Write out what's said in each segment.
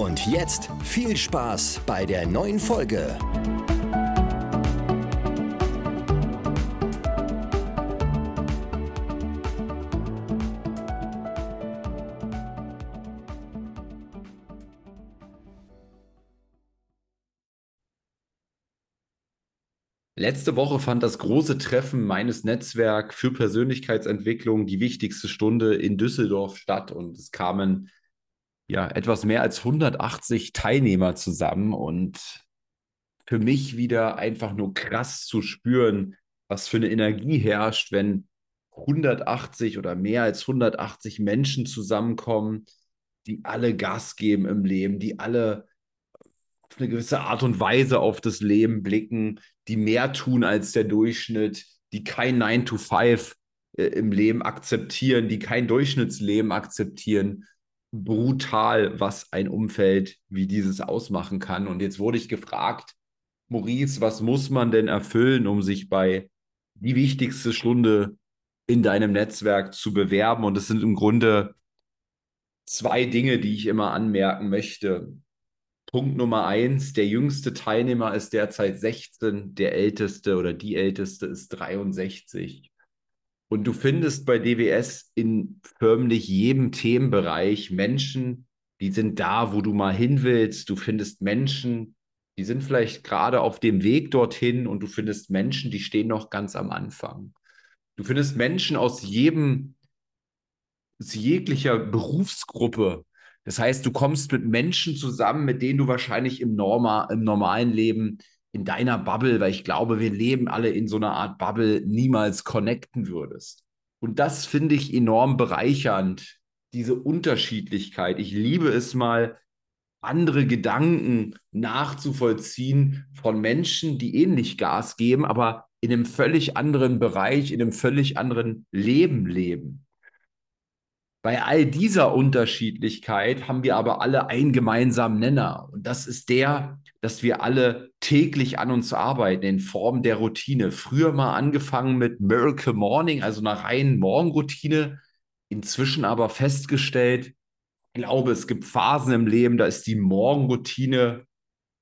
Und jetzt viel Spaß bei der neuen Folge. Letzte Woche fand das große Treffen meines Netzwerks für Persönlichkeitsentwicklung, die wichtigste Stunde in Düsseldorf statt und es kamen ja etwas mehr als 180 Teilnehmer zusammen und für mich wieder einfach nur krass zu spüren, was für eine Energie herrscht, wenn 180 oder mehr als 180 Menschen zusammenkommen, die alle Gas geben im Leben, die alle auf eine gewisse Art und Weise auf das Leben blicken, die mehr tun als der Durchschnitt, die kein 9 to 5 äh, im Leben akzeptieren, die kein Durchschnittsleben akzeptieren. Brutal, was ein Umfeld wie dieses ausmachen kann. Und jetzt wurde ich gefragt, Maurice, was muss man denn erfüllen, um sich bei die wichtigste Stunde in deinem Netzwerk zu bewerben? Und es sind im Grunde zwei Dinge, die ich immer anmerken möchte. Punkt Nummer eins, der jüngste Teilnehmer ist derzeit 16, der älteste oder die älteste ist 63. Und du findest bei DWS in förmlich jedem Themenbereich Menschen, die sind da, wo du mal hin willst. Du findest Menschen, die sind vielleicht gerade auf dem Weg dorthin und du findest Menschen, die stehen noch ganz am Anfang. Du findest Menschen aus jedem, aus jeglicher Berufsgruppe, das heißt, du kommst mit Menschen zusammen, mit denen du wahrscheinlich im, Norma, im normalen Leben in deiner Bubble, weil ich glaube, wir leben alle in so einer Art Bubble, niemals connecten würdest. Und das finde ich enorm bereichernd, diese Unterschiedlichkeit. Ich liebe es mal, andere Gedanken nachzuvollziehen von Menschen, die ähnlich Gas geben, aber in einem völlig anderen Bereich, in einem völlig anderen Leben leben. Bei all dieser Unterschiedlichkeit haben wir aber alle einen gemeinsamen Nenner. Und das ist der, dass wir alle täglich an uns arbeiten in Form der Routine. Früher mal angefangen mit Miracle Morning, also einer reinen Morgenroutine. Inzwischen aber festgestellt, ich glaube, es gibt Phasen im Leben, da ist die Morgenroutine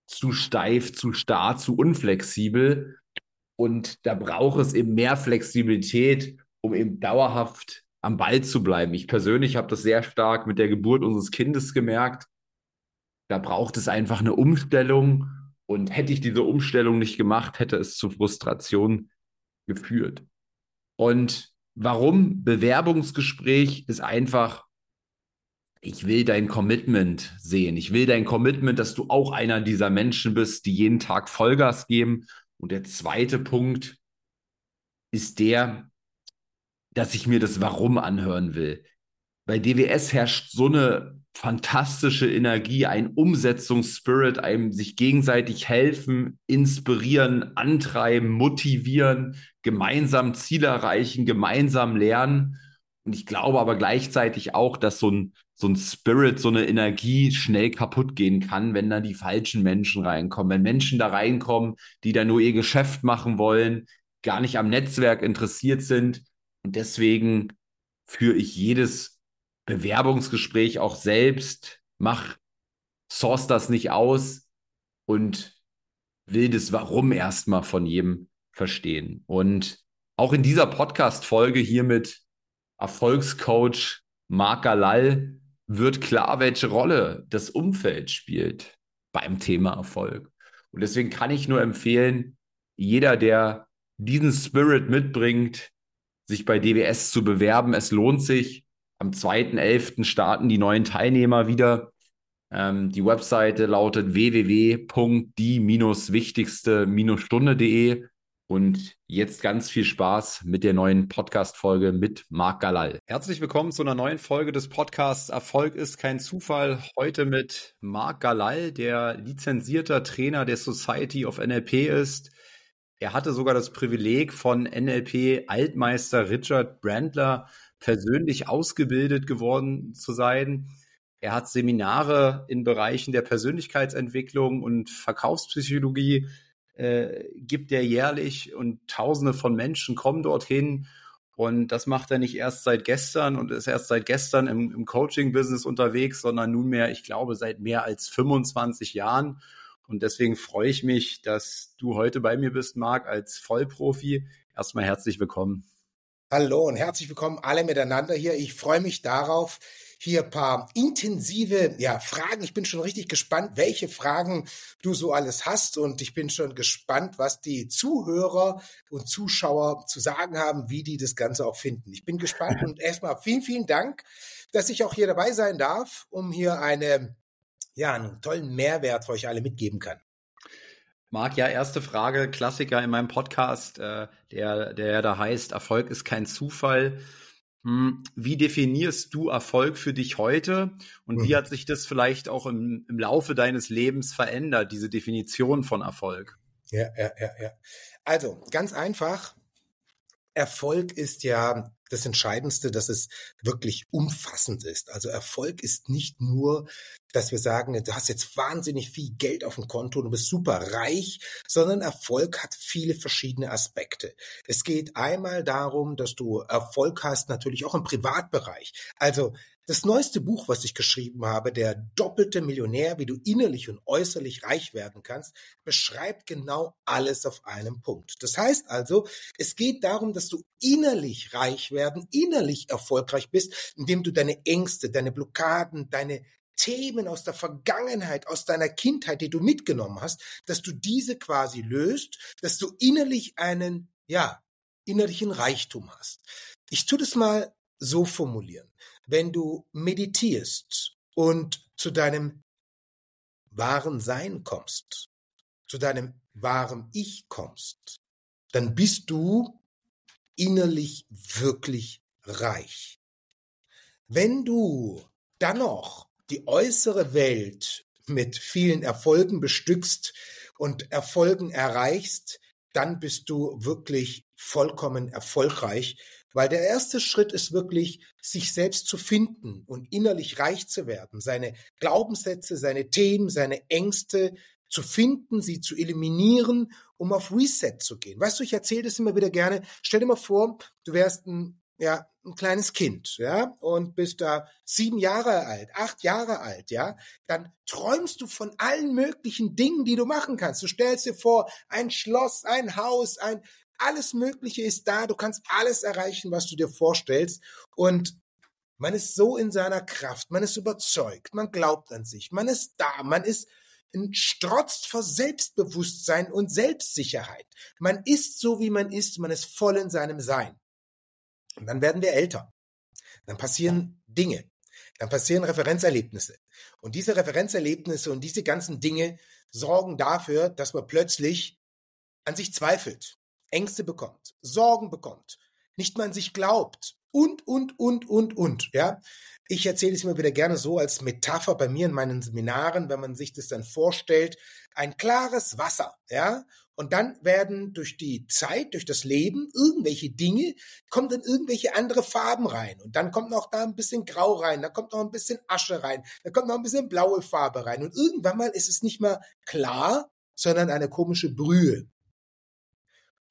zu steif, zu starr, zu unflexibel. Und da braucht es eben mehr Flexibilität, um eben dauerhaft am Ball zu bleiben. Ich persönlich habe das sehr stark mit der Geburt unseres Kindes gemerkt. Da braucht es einfach eine Umstellung. Und hätte ich diese Umstellung nicht gemacht, hätte es zu Frustration geführt. Und warum? Bewerbungsgespräch ist einfach, ich will dein Commitment sehen. Ich will dein Commitment, dass du auch einer dieser Menschen bist, die jeden Tag Vollgas geben. Und der zweite Punkt ist der, dass ich mir das Warum anhören will. Bei DWS herrscht so eine fantastische Energie, ein Umsetzungsspirit, einem sich gegenseitig helfen, inspirieren, antreiben, motivieren, gemeinsam Ziele erreichen, gemeinsam lernen. Und ich glaube aber gleichzeitig auch, dass so ein, so ein Spirit, so eine Energie schnell kaputt gehen kann, wenn da die falschen Menschen reinkommen. Wenn Menschen da reinkommen, die da nur ihr Geschäft machen wollen, gar nicht am Netzwerk interessiert sind, und deswegen führe ich jedes Bewerbungsgespräch auch selbst, mach, source das nicht aus und will das Warum erstmal von jedem verstehen. Und auch in dieser Podcast-Folge hier mit Erfolgscoach Marc Galal wird klar, welche Rolle das Umfeld spielt beim Thema Erfolg. Und deswegen kann ich nur empfehlen, jeder, der diesen Spirit mitbringt, sich bei DWS zu bewerben. Es lohnt sich. Am 2.11. starten die neuen Teilnehmer wieder. Ähm, die Webseite lautet www.die-wichtigste-stunde.de. Und jetzt ganz viel Spaß mit der neuen Podcast-Folge mit Marc Galal. Herzlich willkommen zu einer neuen Folge des Podcasts Erfolg ist kein Zufall. Heute mit Marc Galal, der lizenzierter Trainer der Society of NLP ist. Er hatte sogar das Privileg von NLP-Altmeister Richard Brandler persönlich ausgebildet geworden zu sein. Er hat Seminare in Bereichen der Persönlichkeitsentwicklung und Verkaufspsychologie äh, gibt er jährlich und Tausende von Menschen kommen dorthin. Und das macht er nicht erst seit gestern und ist erst seit gestern im, im Coaching-Business unterwegs, sondern nunmehr, ich glaube, seit mehr als 25 Jahren. Und deswegen freue ich mich, dass du heute bei mir bist, Marc, als Vollprofi. Erstmal herzlich willkommen. Hallo und herzlich willkommen alle miteinander hier. Ich freue mich darauf, hier paar intensive ja, Fragen. Ich bin schon richtig gespannt, welche Fragen du so alles hast und ich bin schon gespannt, was die Zuhörer und Zuschauer zu sagen haben, wie die das Ganze auch finden. Ich bin gespannt und erstmal vielen, vielen Dank, dass ich auch hier dabei sein darf, um hier eine, ja, einen tollen Mehrwert für euch alle mitgeben kann. Marc, ja, erste Frage, Klassiker in meinem Podcast, äh, der, der da heißt, Erfolg ist kein Zufall. Hm, wie definierst du Erfolg für dich heute und wie mhm. hat sich das vielleicht auch im, im Laufe deines Lebens verändert, diese Definition von Erfolg? Ja, ja, ja, ja. Also ganz einfach, Erfolg ist ja das Entscheidendste, dass es wirklich umfassend ist. Also Erfolg ist nicht nur, dass wir sagen, du hast jetzt wahnsinnig viel Geld auf dem Konto und du bist super reich, sondern Erfolg hat viele verschiedene Aspekte. Es geht einmal darum, dass du Erfolg hast, natürlich auch im Privatbereich. Also das neueste Buch, was ich geschrieben habe, der doppelte Millionär, wie du innerlich und äußerlich reich werden kannst, beschreibt genau alles auf einem Punkt. Das heißt also, es geht darum, dass du innerlich reich werden, innerlich erfolgreich bist, indem du deine Ängste, deine Blockaden, deine Themen aus der Vergangenheit, aus deiner Kindheit, die du mitgenommen hast, dass du diese quasi löst, dass du innerlich einen, ja, innerlichen Reichtum hast. Ich tue das mal so formulieren wenn du meditierst und zu deinem wahren Sein kommst, zu deinem wahren Ich kommst, dann bist du innerlich wirklich reich. Wenn du dann noch die äußere Welt mit vielen Erfolgen bestückst und Erfolgen erreichst, dann bist du wirklich vollkommen erfolgreich, weil der erste Schritt ist wirklich, sich selbst zu finden und innerlich reich zu werden, seine Glaubenssätze, seine Themen, seine Ängste zu finden, sie zu eliminieren, um auf Reset zu gehen. Weißt du, ich erzähle das immer wieder gerne. Stell dir mal vor, du wärst ein, ja, ein kleines Kind, ja, und bist da sieben Jahre alt, acht Jahre alt, ja, dann träumst du von allen möglichen Dingen, die du machen kannst. Du stellst dir vor, ein Schloss, ein Haus, ein alles Mögliche ist da. Du kannst alles erreichen, was du dir vorstellst. Und man ist so in seiner Kraft. Man ist überzeugt. Man glaubt an sich. Man ist da. Man ist strotzt vor Selbstbewusstsein und Selbstsicherheit. Man ist so, wie man ist. Man ist voll in seinem Sein. Und dann werden wir älter. Dann passieren Dinge. Dann passieren Referenzerlebnisse. Und diese Referenzerlebnisse und diese ganzen Dinge sorgen dafür, dass man plötzlich an sich zweifelt. Ängste bekommt, Sorgen bekommt, nicht mal an sich glaubt und, und, und, und, und, ja. Ich erzähle es immer wieder gerne so als Metapher bei mir in meinen Seminaren, wenn man sich das dann vorstellt, ein klares Wasser, ja. Und dann werden durch die Zeit, durch das Leben, irgendwelche Dinge, kommen dann irgendwelche andere Farben rein. Und dann kommt noch da ein bisschen Grau rein, da kommt noch ein bisschen Asche rein, da kommt noch ein bisschen blaue Farbe rein. Und irgendwann mal ist es nicht mehr klar, sondern eine komische Brühe.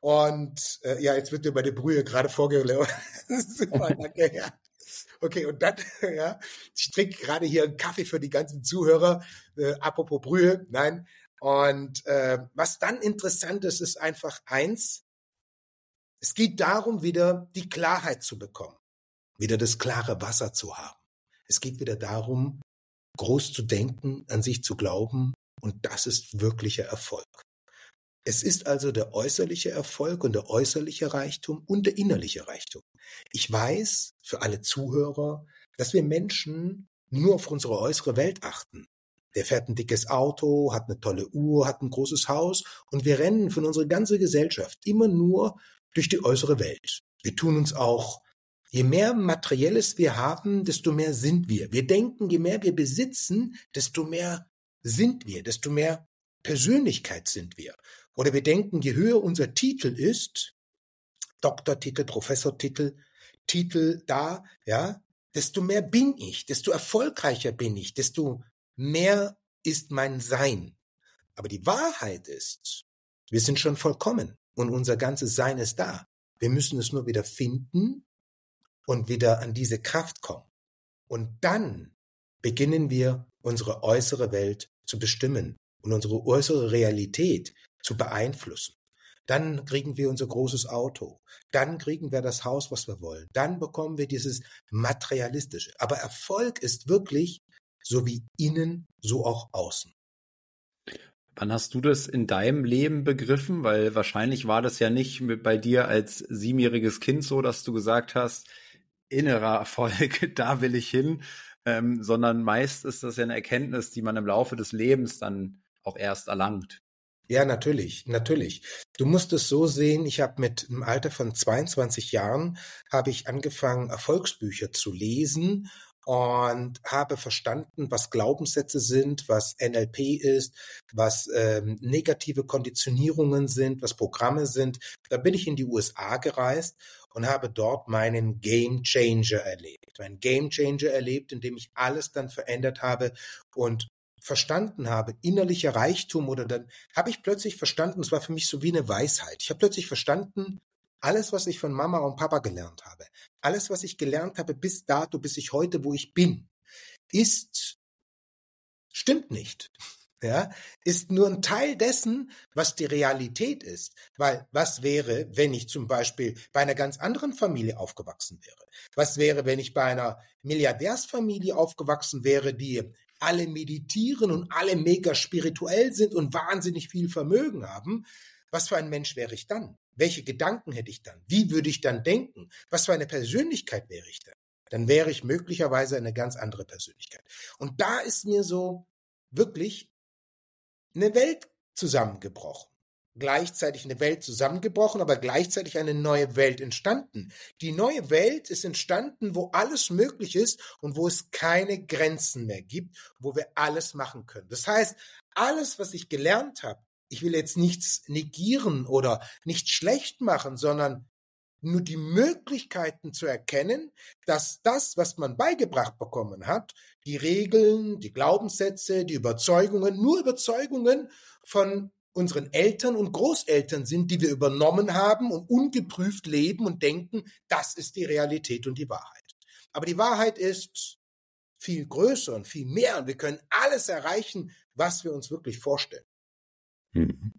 Und äh, ja, jetzt wird mir meine Brühe gerade vorgelegt. Super, danke. Ja. Okay, und dann, ja, ich trinke gerade hier einen Kaffee für die ganzen Zuhörer, äh, apropos Brühe, nein. Und äh, was dann interessant ist, ist einfach eins, es geht darum, wieder die Klarheit zu bekommen, wieder das klare Wasser zu haben. Es geht wieder darum, groß zu denken, an sich zu glauben, und das ist wirklicher Erfolg. Es ist also der äußerliche Erfolg und der äußerliche Reichtum und der innerliche Reichtum. Ich weiß für alle Zuhörer, dass wir Menschen nur auf unsere äußere Welt achten. Der fährt ein dickes Auto, hat eine tolle Uhr, hat ein großes Haus und wir rennen von unserer ganzen Gesellschaft immer nur durch die äußere Welt. Wir tun uns auch Je mehr Materielles wir haben, desto mehr sind wir. Wir denken, je mehr wir besitzen, desto mehr sind wir, desto mehr Persönlichkeit sind wir. Oder wir denken, je höher unser Titel ist, Doktortitel, Professortitel, Titel da, ja, desto mehr bin ich, desto erfolgreicher bin ich, desto mehr ist mein Sein. Aber die Wahrheit ist, wir sind schon vollkommen und unser ganzes Sein ist da. Wir müssen es nur wieder finden und wieder an diese Kraft kommen. Und dann beginnen wir unsere äußere Welt zu bestimmen und unsere äußere Realität zu beeinflussen. Dann kriegen wir unser großes Auto. Dann kriegen wir das Haus, was wir wollen. Dann bekommen wir dieses materialistische. Aber Erfolg ist wirklich so wie innen, so auch außen. Wann hast du das in deinem Leben begriffen? Weil wahrscheinlich war das ja nicht bei dir als siebenjähriges Kind so, dass du gesagt hast, innerer Erfolg, da will ich hin, ähm, sondern meist ist das ja eine Erkenntnis, die man im Laufe des Lebens dann auch erst erlangt. Ja, natürlich, natürlich. Du musst es so sehen, ich habe mit im Alter von 22 Jahren habe ich angefangen Erfolgsbücher zu lesen und habe verstanden, was Glaubenssätze sind, was NLP ist, was ähm, negative Konditionierungen sind, was Programme sind. Da bin ich in die USA gereist und habe dort meinen Game Changer erlebt. Mein Game Changer erlebt, in dem ich alles dann verändert habe und verstanden habe, innerlicher Reichtum oder dann habe ich plötzlich verstanden, es war für mich so wie eine Weisheit. Ich habe plötzlich verstanden, alles, was ich von Mama und Papa gelernt habe, alles, was ich gelernt habe bis dato, bis ich heute, wo ich bin, ist, stimmt nicht. Ja, ist nur ein Teil dessen, was die Realität ist. Weil was wäre, wenn ich zum Beispiel bei einer ganz anderen Familie aufgewachsen wäre? Was wäre, wenn ich bei einer Milliardärsfamilie aufgewachsen wäre, die alle meditieren und alle mega spirituell sind und wahnsinnig viel Vermögen haben? Was für ein Mensch wäre ich dann? Welche Gedanken hätte ich dann? Wie würde ich dann denken? Was für eine Persönlichkeit wäre ich dann? Dann wäre ich möglicherweise eine ganz andere Persönlichkeit. Und da ist mir so wirklich eine Welt zusammengebrochen. Gleichzeitig eine Welt zusammengebrochen, aber gleichzeitig eine neue Welt entstanden. Die neue Welt ist entstanden, wo alles möglich ist und wo es keine Grenzen mehr gibt, wo wir alles machen können. Das heißt, alles, was ich gelernt habe, ich will jetzt nichts negieren oder nicht schlecht machen, sondern nur die Möglichkeiten zu erkennen, dass das, was man beigebracht bekommen hat, die Regeln, die Glaubenssätze, die Überzeugungen, nur Überzeugungen von unseren Eltern und Großeltern sind, die wir übernommen haben und ungeprüft leben und denken, das ist die Realität und die Wahrheit. Aber die Wahrheit ist viel größer und viel mehr und wir können alles erreichen, was wir uns wirklich vorstellen. Hm.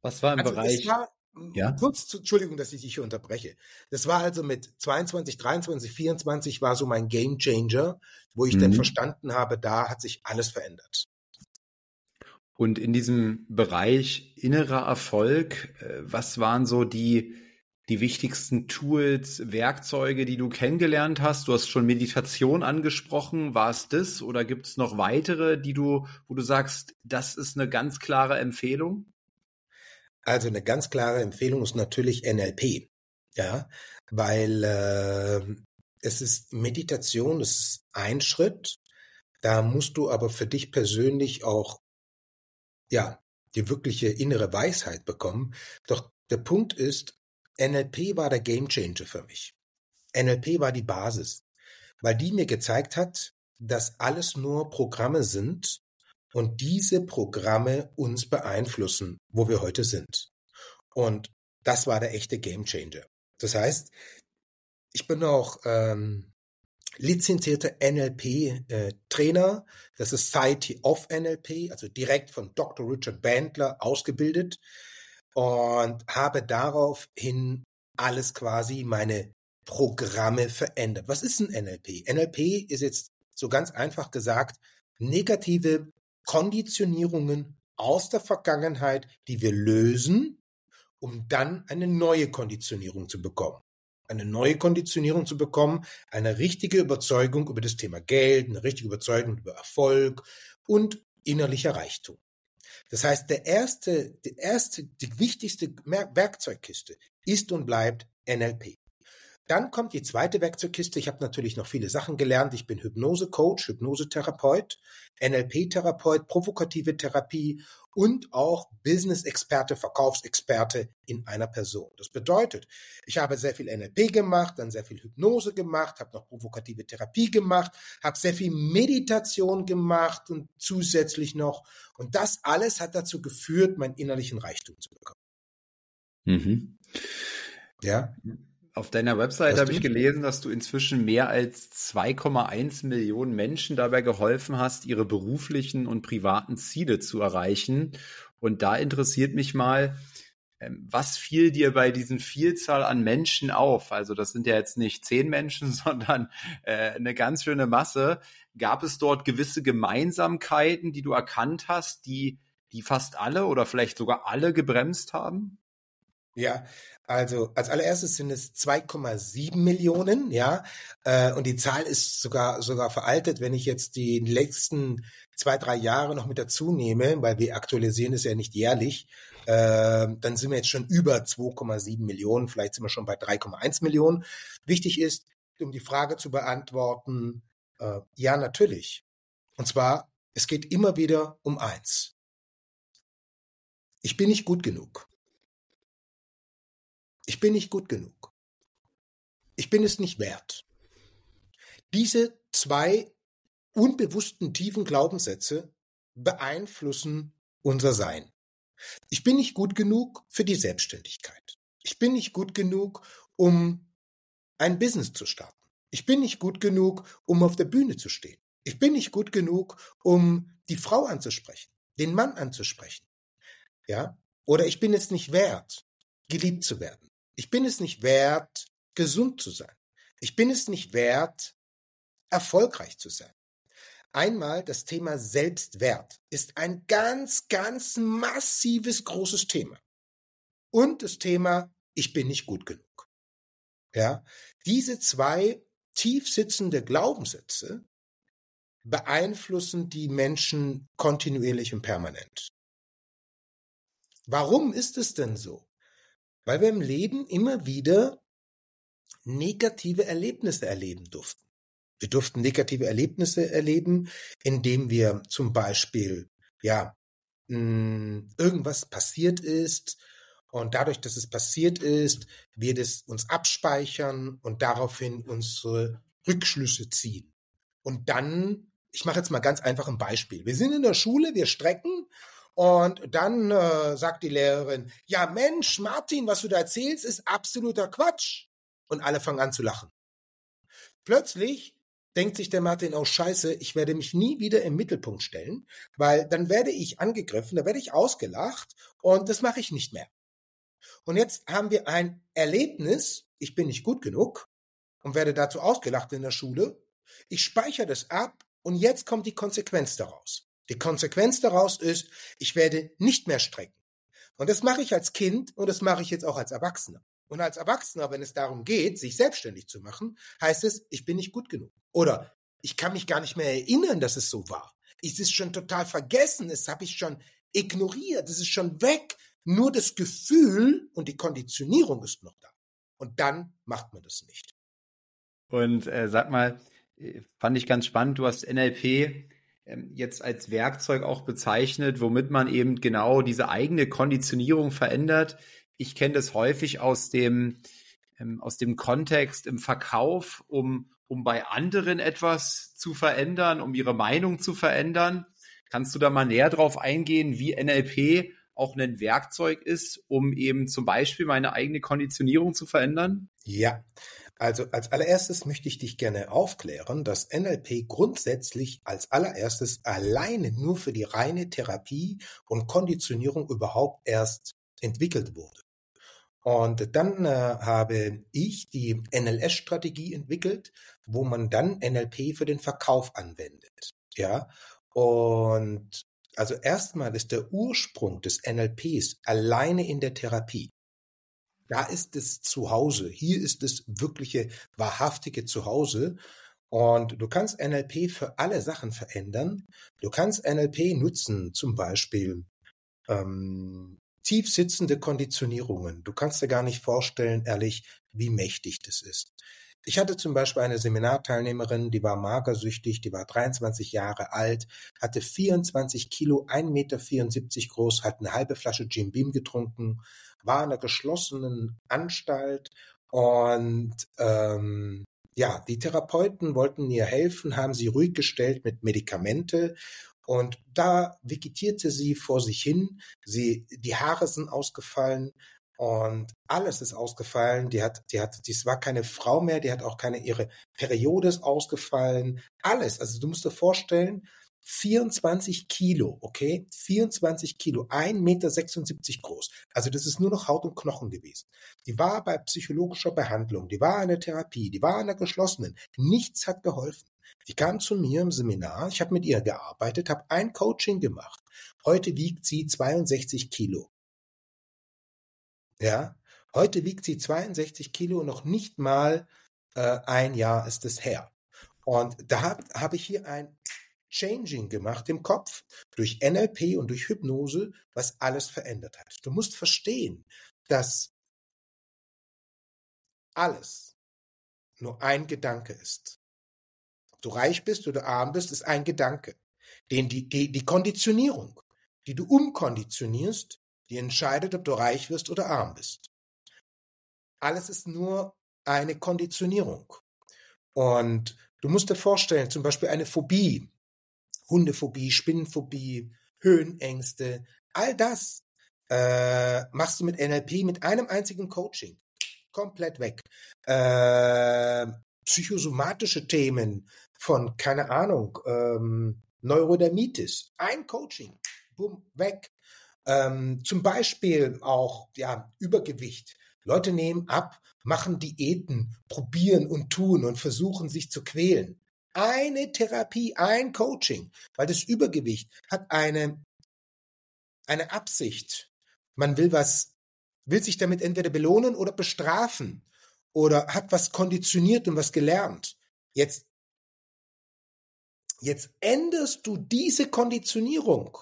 Was war im also Bereich? War, ja? Kurz, Entschuldigung, dass ich dich hier unterbreche. Das war also mit 22, 23, 24 war so mein Game Changer, wo ich mhm. dann verstanden habe, da hat sich alles verändert. Und in diesem Bereich innerer Erfolg, äh, was waren so die, die wichtigsten Tools, Werkzeuge, die du kennengelernt hast? Du hast schon Meditation angesprochen. War es das oder gibt es noch weitere, die du, wo du sagst, das ist eine ganz klare Empfehlung? Also eine ganz klare Empfehlung ist natürlich NLP. Ja, weil äh, es ist Meditation, es ist ein Schritt. Da musst du aber für dich persönlich auch ja die wirkliche innere Weisheit bekommen. Doch der Punkt ist, NLP war der Gamechanger für mich. NLP war die Basis, weil die mir gezeigt hat, dass alles nur Programme sind und diese Programme uns beeinflussen, wo wir heute sind. Und das war der echte Gamechanger. Das heißt, ich bin auch ähm, lizenzierter NLP-Trainer, äh, das ist Society of NLP, also direkt von Dr. Richard Bandler ausgebildet und habe daraufhin alles quasi meine Programme verändert. Was ist ein NLP? NLP ist jetzt so ganz einfach gesagt negative Konditionierungen aus der Vergangenheit, die wir lösen, um dann eine neue Konditionierung zu bekommen. Eine neue Konditionierung zu bekommen, eine richtige Überzeugung über das Thema Geld, eine richtige Überzeugung über Erfolg und innerlicher Reichtum. Das heißt, der erste, die erste, die wichtigste Werkzeugkiste ist und bleibt NLP. Dann kommt die zweite Werkzeugkiste. Ich habe natürlich noch viele Sachen gelernt. Ich bin Hypnose-Coach, Hypnosetherapeut, NLP-Therapeut, provokative Therapie und auch Business-Experte, Verkaufsexperte in einer Person. Das bedeutet, ich habe sehr viel NLP gemacht, dann sehr viel Hypnose gemacht, habe noch provokative Therapie gemacht, habe sehr viel Meditation gemacht und zusätzlich noch. Und das alles hat dazu geführt, meinen innerlichen Reichtum zu bekommen. Mhm. Ja. Auf deiner Website habe ich gelesen, dass du inzwischen mehr als 2,1 Millionen Menschen dabei geholfen hast, ihre beruflichen und privaten Ziele zu erreichen. Und da interessiert mich mal, ähm, was fiel dir bei diesen Vielzahl an Menschen auf? Also das sind ja jetzt nicht zehn Menschen, sondern äh, eine ganz schöne Masse. Gab es dort gewisse Gemeinsamkeiten, die du erkannt hast, die, die fast alle oder vielleicht sogar alle gebremst haben? Ja, also als allererstes sind es 2,7 Millionen, ja, äh, und die Zahl ist sogar sogar veraltet, wenn ich jetzt die letzten zwei drei Jahre noch mit dazu nehme, weil wir aktualisieren es ja nicht jährlich, äh, dann sind wir jetzt schon über 2,7 Millionen, vielleicht sind wir schon bei 3,1 Millionen. Wichtig ist, um die Frage zu beantworten, äh, ja natürlich. Und zwar, es geht immer wieder um eins. Ich bin nicht gut genug. Ich bin nicht gut genug. Ich bin es nicht wert. Diese zwei unbewussten tiefen Glaubenssätze beeinflussen unser Sein. Ich bin nicht gut genug für die Selbstständigkeit. Ich bin nicht gut genug, um ein Business zu starten. Ich bin nicht gut genug, um auf der Bühne zu stehen. Ich bin nicht gut genug, um die Frau anzusprechen, den Mann anzusprechen. Ja? Oder ich bin es nicht wert, geliebt zu werden. Ich bin es nicht wert, gesund zu sein. Ich bin es nicht wert, erfolgreich zu sein. Einmal das Thema Selbstwert ist ein ganz, ganz massives, großes Thema. Und das Thema, ich bin nicht gut genug. Ja, diese zwei tief sitzende Glaubenssätze beeinflussen die Menschen kontinuierlich und permanent. Warum ist es denn so? Weil wir im Leben immer wieder negative Erlebnisse erleben durften. Wir durften negative Erlebnisse erleben, indem wir zum Beispiel, ja, hm, irgendwas passiert ist und dadurch, dass es passiert ist, wir das uns abspeichern und daraufhin unsere Rückschlüsse ziehen. Und dann, ich mache jetzt mal ganz einfach ein Beispiel. Wir sind in der Schule, wir strecken und dann äh, sagt die Lehrerin, ja Mensch, Martin, was du da erzählst, ist absoluter Quatsch. Und alle fangen an zu lachen. Plötzlich denkt sich der Martin, oh scheiße, ich werde mich nie wieder im Mittelpunkt stellen, weil dann werde ich angegriffen, da werde ich ausgelacht und das mache ich nicht mehr. Und jetzt haben wir ein Erlebnis, ich bin nicht gut genug und werde dazu ausgelacht in der Schule. Ich speichere das ab und jetzt kommt die Konsequenz daraus. Die Konsequenz daraus ist, ich werde nicht mehr strecken. Und das mache ich als Kind und das mache ich jetzt auch als Erwachsener. Und als Erwachsener, wenn es darum geht, sich selbstständig zu machen, heißt es, ich bin nicht gut genug. Oder ich kann mich gar nicht mehr erinnern, dass es so war. Es ist schon total vergessen, es habe ich schon ignoriert, es ist schon weg. Nur das Gefühl und die Konditionierung ist noch da. Und dann macht man das nicht. Und äh, sag mal, äh, fand ich ganz spannend, du hast NLP jetzt als Werkzeug auch bezeichnet, womit man eben genau diese eigene Konditionierung verändert. Ich kenne das häufig aus dem, ähm, aus dem Kontext im Verkauf, um, um bei anderen etwas zu verändern, um ihre Meinung zu verändern. Kannst du da mal näher drauf eingehen, wie NLP auch ein Werkzeug ist, um eben zum Beispiel meine eigene Konditionierung zu verändern? Ja, also als allererstes möchte ich dich gerne aufklären, dass NLP grundsätzlich als allererstes alleine nur für die reine Therapie und Konditionierung überhaupt erst entwickelt wurde. Und dann äh, habe ich die NLS-Strategie entwickelt, wo man dann NLP für den Verkauf anwendet. Ja, und also erstmal ist der Ursprung des NLPs alleine in der Therapie. Da ist es Zuhause. Hier ist das wirkliche, wahrhaftige Zuhause. Und du kannst NLP für alle Sachen verändern. Du kannst NLP nutzen, zum Beispiel ähm, tief sitzende Konditionierungen. Du kannst dir gar nicht vorstellen, ehrlich, wie mächtig das ist. Ich hatte zum Beispiel eine Seminarteilnehmerin, die war magersüchtig, die war 23 Jahre alt, hatte 24 Kilo, 1,74 Meter groß, hat eine halbe Flasche Jim Beam getrunken, war in einer geschlossenen Anstalt und ähm, ja, die Therapeuten wollten ihr helfen, haben sie ruhig gestellt mit Medikamente und da vegetierte sie vor sich hin. Sie, die Haare sind ausgefallen. Und alles ist ausgefallen. Die hat, die hat, dies war keine Frau mehr, die hat auch keine, ihre Periode ist ausgefallen. Alles. Also du musst dir vorstellen, 24 Kilo, okay? 24 Kilo, 1,76 Meter groß. Also das ist nur noch Haut und Knochen gewesen. Die war bei psychologischer Behandlung, die war in der Therapie, die war in der geschlossenen. Nichts hat geholfen. Die kam zu mir im Seminar, ich habe mit ihr gearbeitet, habe ein Coaching gemacht. Heute wiegt sie 62 Kilo. Ja, heute wiegt sie 62 Kilo, noch nicht mal äh, ein Jahr ist es her. Und da habe hab ich hier ein Changing gemacht im Kopf durch NLP und durch Hypnose, was alles verändert hat. Du musst verstehen, dass alles nur ein Gedanke ist. Ob du reich bist oder arm bist, ist ein Gedanke. Den die, die, die Konditionierung, die du umkonditionierst, die entscheidet, ob du reich wirst oder arm bist. Alles ist nur eine Konditionierung. Und du musst dir vorstellen, zum Beispiel eine Phobie, Hundephobie, Spinnenphobie, Höhenängste, all das äh, machst du mit NLP mit einem einzigen Coaching. Komplett weg. Äh, psychosomatische Themen von, keine Ahnung, ähm, Neurodermitis. Ein Coaching. Bumm, weg. Ähm, zum Beispiel auch ja, Übergewicht. Leute nehmen ab, machen Diäten, probieren und tun und versuchen sich zu quälen. Eine Therapie, ein Coaching, weil das Übergewicht hat eine, eine Absicht. Man will was, will sich damit entweder belohnen oder bestrafen oder hat was konditioniert und was gelernt. Jetzt, jetzt änderst du diese Konditionierung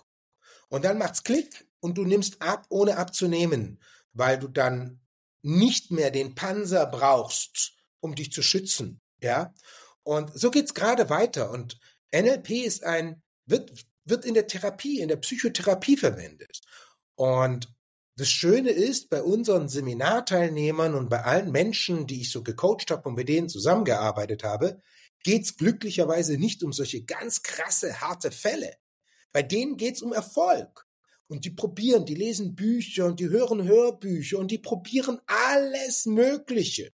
und dann macht's Klick und du nimmst ab, ohne abzunehmen, weil du dann nicht mehr den Panzer brauchst, um dich zu schützen, ja. Und so geht's gerade weiter. Und NLP ist ein, wird, wird in der Therapie, in der Psychotherapie verwendet. Und das Schöne ist, bei unseren Seminarteilnehmern und bei allen Menschen, die ich so gecoacht habe und mit denen zusammengearbeitet habe, geht's glücklicherweise nicht um solche ganz krasse, harte Fälle. Bei denen geht's um Erfolg. Und die probieren, die lesen Bücher und die hören Hörbücher und die probieren alles Mögliche.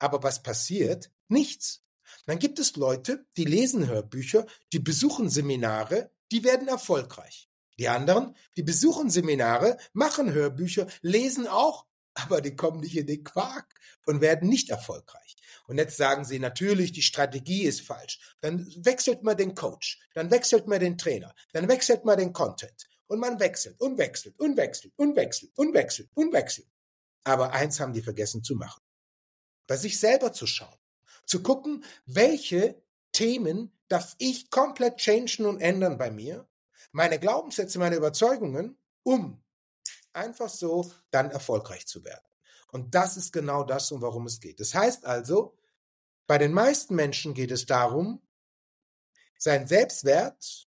Aber was passiert? Nichts. Dann gibt es Leute, die lesen Hörbücher, die besuchen Seminare, die werden erfolgreich. Die anderen, die besuchen Seminare, machen Hörbücher, lesen auch, aber die kommen nicht in den Quark und werden nicht erfolgreich. Und jetzt sagen sie natürlich, die Strategie ist falsch. Dann wechselt man den Coach, dann wechselt man den Trainer, dann wechselt man den Content. Und man wechselt und wechselt und wechselt und wechselt und wechselt und wechselt. Aber eins haben die vergessen zu machen. Bei sich selber zu schauen. Zu gucken, welche Themen darf ich komplett changen und ändern bei mir. Meine Glaubenssätze, meine Überzeugungen, um einfach so dann erfolgreich zu werden. Und das ist genau das, um warum es geht. Das heißt also, bei den meisten Menschen geht es darum, sein Selbstwert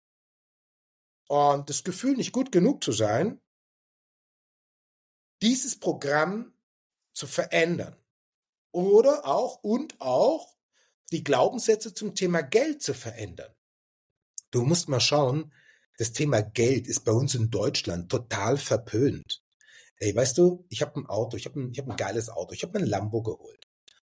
und das Gefühl, nicht gut genug zu sein, dieses Programm zu verändern. Oder auch und auch die Glaubenssätze zum Thema Geld zu verändern. Du musst mal schauen, das Thema Geld ist bei uns in Deutschland total verpönt. Ey, weißt du, ich habe ein Auto, ich habe ein, hab ein geiles Auto, ich habe ein Lambo geholt.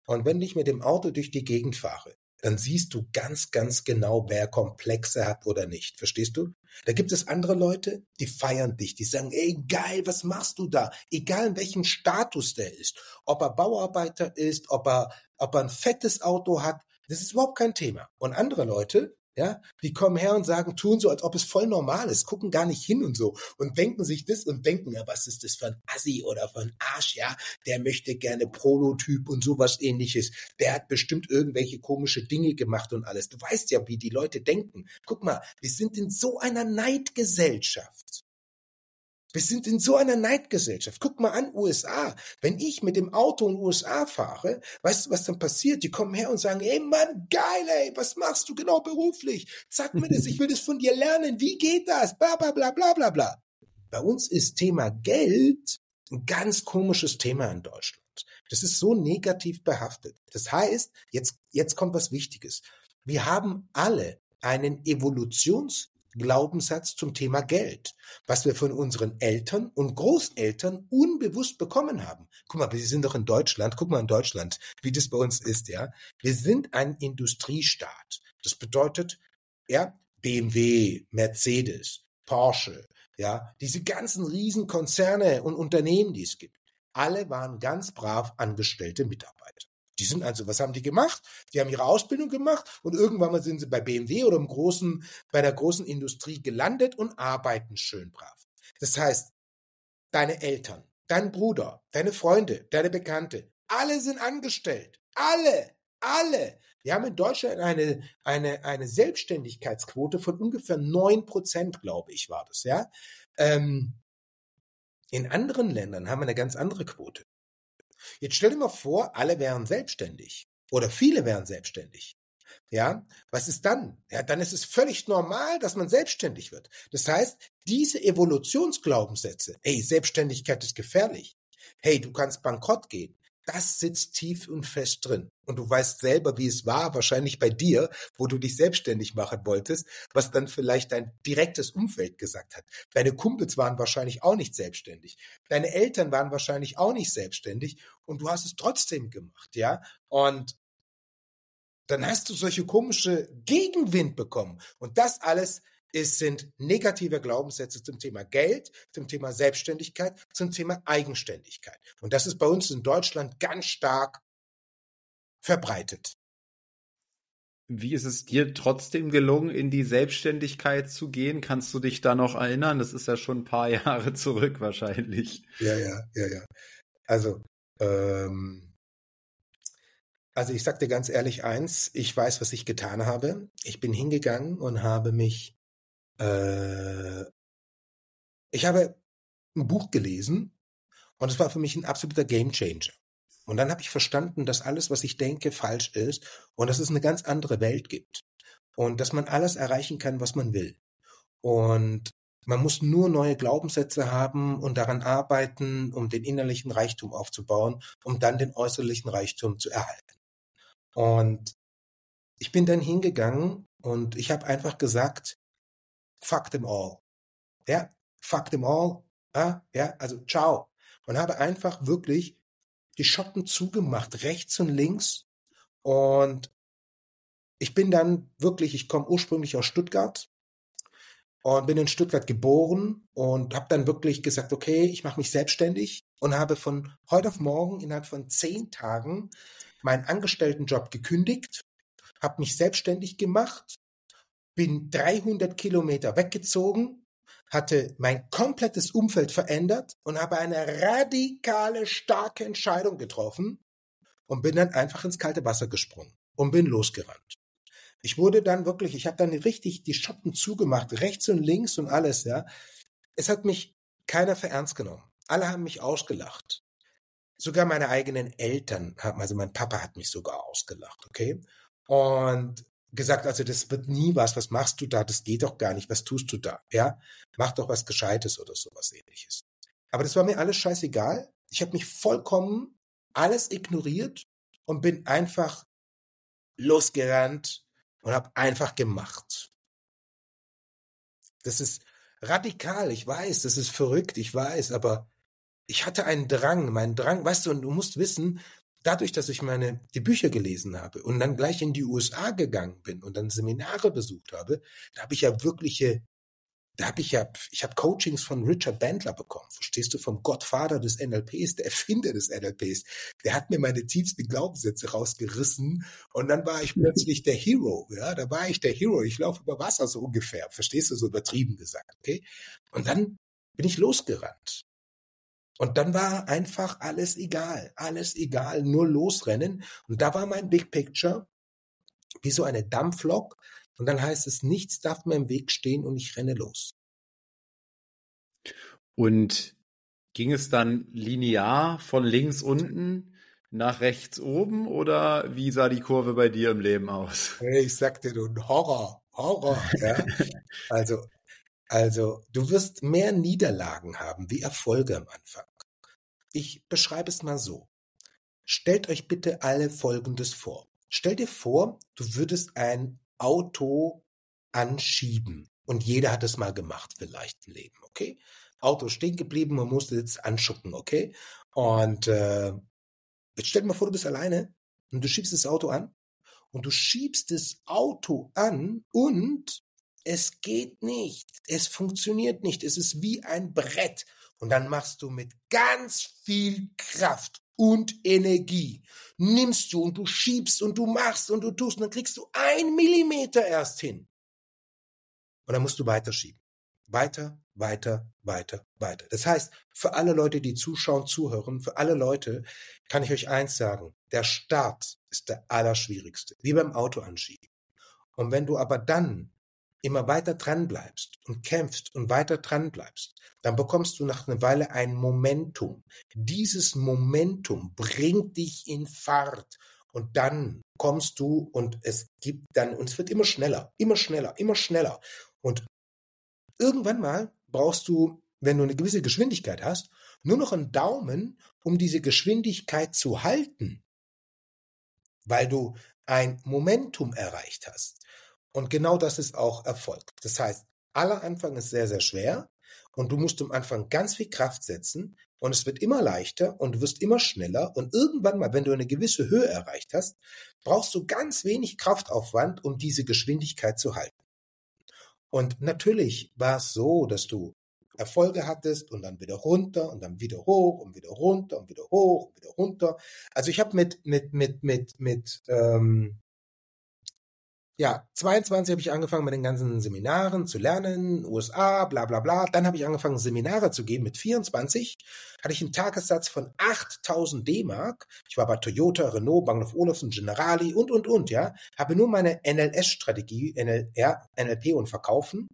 Und wenn ich mit dem Auto durch die Gegend fahre, dann siehst du ganz, ganz genau, wer Komplexe hat oder nicht. Verstehst du? Da gibt es andere Leute, die feiern dich, die sagen, ey, geil, was machst du da? Egal in welchem Status der ist. Ob er Bauarbeiter ist, ob er, ob er ein fettes Auto hat, das ist überhaupt kein Thema. Und andere Leute, Ja, die kommen her und sagen, tun so, als ob es voll normal ist, gucken gar nicht hin und so und denken sich das und denken, ja, was ist das für ein Assi oder für ein Arsch, ja, der möchte gerne Prototyp und sowas ähnliches. Der hat bestimmt irgendwelche komische Dinge gemacht und alles. Du weißt ja, wie die Leute denken. Guck mal, wir sind in so einer Neidgesellschaft. Wir sind in so einer Neidgesellschaft. Guck mal an, USA. Wenn ich mit dem Auto in USA fahre, weißt du, was dann passiert? Die kommen her und sagen, ey Mann, geil, ey, was machst du genau beruflich? Sag mir das, ich will das von dir lernen. Wie geht das? Bla, bla, bla, bla, bla, bla. Bei uns ist Thema Geld ein ganz komisches Thema in Deutschland. Das ist so negativ behaftet. Das heißt, jetzt, jetzt kommt was Wichtiges. Wir haben alle einen Evolutions Glaubenssatz zum Thema Geld, was wir von unseren Eltern und Großeltern unbewusst bekommen haben. Guck mal, wir sind doch in Deutschland. Guck mal in Deutschland, wie das bei uns ist, ja. Wir sind ein Industriestaat. Das bedeutet, ja, BMW, Mercedes, Porsche, ja, diese ganzen Riesenkonzerne und Unternehmen, die es gibt. Alle waren ganz brav angestellte Mitarbeiter. Die sind also, was haben die gemacht? Die haben ihre Ausbildung gemacht und irgendwann mal sind sie bei BMW oder im großen, bei der großen Industrie gelandet und arbeiten schön brav. Das heißt, deine Eltern, dein Bruder, deine Freunde, deine Bekannte, alle sind angestellt. Alle, alle. Wir haben in Deutschland eine, eine, eine Selbstständigkeitsquote von ungefähr neun Prozent, glaube ich, war das, ja. Ähm, in anderen Ländern haben wir eine ganz andere Quote. Jetzt stell dir mal vor, alle wären selbstständig oder viele wären selbstständig. Ja, was ist dann? Ja, dann ist es völlig normal, dass man selbstständig wird. Das heißt, diese Evolutionsglaubenssätze, hey, Selbstständigkeit ist gefährlich. Hey, du kannst bankrott gehen das sitzt tief und fest drin. Und du weißt selber, wie es war, wahrscheinlich bei dir, wo du dich selbstständig machen wolltest, was dann vielleicht dein direktes Umfeld gesagt hat. Deine Kumpels waren wahrscheinlich auch nicht selbstständig. Deine Eltern waren wahrscheinlich auch nicht selbstständig und du hast es trotzdem gemacht, ja? Und dann hast du solche komische Gegenwind bekommen. Und das alles es sind negative Glaubenssätze zum Thema Geld, zum Thema Selbstständigkeit, zum Thema Eigenständigkeit. Und das ist bei uns in Deutschland ganz stark verbreitet. Wie ist es dir trotzdem gelungen, in die Selbstständigkeit zu gehen? Kannst du dich da noch erinnern? Das ist ja schon ein paar Jahre zurück wahrscheinlich. Ja, ja, ja, ja. Also, ähm, also ich sag dir ganz ehrlich eins, ich weiß, was ich getan habe. Ich bin hingegangen und habe mich äh, ich habe ein Buch gelesen und es war für mich ein absoluter Gamechanger. Und dann habe ich verstanden, dass alles, was ich denke, falsch ist und dass es eine ganz andere Welt gibt. Und dass man alles erreichen kann, was man will. Und man muss nur neue Glaubenssätze haben und daran arbeiten, um den innerlichen Reichtum aufzubauen, um dann den äußerlichen Reichtum zu erhalten. Und ich bin dann hingegangen und ich habe einfach gesagt, fuck them all. Ja, fuck them all. Ja, ja, also ciao. Und habe einfach wirklich die Schotten zugemacht, rechts und links. Und ich bin dann wirklich, ich komme ursprünglich aus Stuttgart und bin in Stuttgart geboren und habe dann wirklich gesagt, okay, ich mache mich selbstständig und habe von heute auf morgen innerhalb von zehn Tagen meinen Angestelltenjob gekündigt, habe mich selbstständig gemacht bin 300 Kilometer weggezogen, hatte mein komplettes Umfeld verändert und habe eine radikale, starke Entscheidung getroffen und bin dann einfach ins kalte Wasser gesprungen und bin losgerannt. Ich wurde dann wirklich, ich habe dann richtig die Schotten zugemacht, rechts und links und alles, ja. Es hat mich keiner für ernst genommen. Alle haben mich ausgelacht. Sogar meine eigenen Eltern haben, also mein Papa hat mich sogar ausgelacht, okay? Und gesagt, also das wird nie was, was machst du da, das geht doch gar nicht, was tust du da, ja? Mach doch was Gescheites oder sowas ähnliches. Aber das war mir alles scheißegal. Ich habe mich vollkommen alles ignoriert und bin einfach losgerannt und habe einfach gemacht. Das ist radikal, ich weiß, das ist verrückt, ich weiß, aber ich hatte einen Drang, meinen Drang, weißt du, und du musst wissen, dadurch, dass ich meine, die Bücher gelesen habe und dann gleich in die USA gegangen bin und dann Seminare besucht habe, da habe ich ja wirkliche da habe ich ja, ich habe Coachings von Richard Bandler bekommen. Verstehst du, vom Gottvater des NLPs, der Erfinder des NLPs. Der hat mir meine tiefsten Glaubenssätze rausgerissen und dann war ich plötzlich der Hero. Ja, da war ich der Hero. Ich laufe über Wasser so ungefähr. Verstehst du, so übertrieben gesagt. Okay. Und dann bin ich losgerannt. Und dann war einfach alles egal, alles egal, nur losrennen. Und da war mein Big Picture wie so eine Dampflok und dann heißt es, nichts darf mir im Weg stehen und ich renne los. Und ging es dann linear von links unten nach rechts oben oder wie sah die Kurve bei dir im Leben aus? Ich sagte du, Horror, Horror. Ja? also, also, du wirst mehr Niederlagen haben wie Erfolge am Anfang. Ich beschreibe es mal so. Stellt euch bitte alle Folgendes vor. Stell dir vor, du würdest ein Auto anschieben. Und jeder hat es mal gemacht, vielleicht im Leben, okay? Auto stehen geblieben, man musste jetzt anschucken, okay? Und äh, jetzt stell dir mal vor, du bist alleine und du schiebst das Auto an und du schiebst das Auto an und es geht nicht. Es funktioniert nicht. Es ist wie ein Brett. Und dann machst du mit ganz viel Kraft und Energie. Nimmst du und du schiebst und du machst und du tust und dann kriegst du ein Millimeter erst hin. Und dann musst du weiterschieben. Weiter, weiter, weiter, weiter. Das heißt, für alle Leute, die zuschauen, zuhören, für alle Leute kann ich euch eins sagen. Der Start ist der allerschwierigste. Wie beim Auto anschieben. Und wenn du aber dann immer weiter dran bleibst und kämpfst und weiter dran bleibst, dann bekommst du nach einer Weile ein Momentum. Dieses Momentum bringt dich in Fahrt und dann kommst du und es gibt dann, und es wird immer schneller, immer schneller, immer schneller. Und irgendwann mal brauchst du, wenn du eine gewisse Geschwindigkeit hast, nur noch einen Daumen, um diese Geschwindigkeit zu halten, weil du ein Momentum erreicht hast. Und genau das ist auch Erfolg. Das heißt, aller Anfang ist sehr, sehr schwer und du musst am Anfang ganz viel Kraft setzen und es wird immer leichter und du wirst immer schneller und irgendwann mal, wenn du eine gewisse Höhe erreicht hast, brauchst du ganz wenig Kraftaufwand, um diese Geschwindigkeit zu halten. Und natürlich war es so, dass du Erfolge hattest und dann wieder runter und dann wieder hoch und wieder runter und wieder hoch und wieder runter. Also ich habe mit mit mit mit mit ähm, ja, 22 habe ich angefangen mit den ganzen Seminaren zu lernen, USA, bla bla bla. Dann habe ich angefangen, Seminare zu geben. Mit 24 hatte ich einen Tagessatz von 8000 D-Mark. Ich war bei Toyota, Renault, Bangladesch Olufsen, Generali und, und, und, ja. Habe nur meine NLS-Strategie, NLR, NLP und Verkaufen.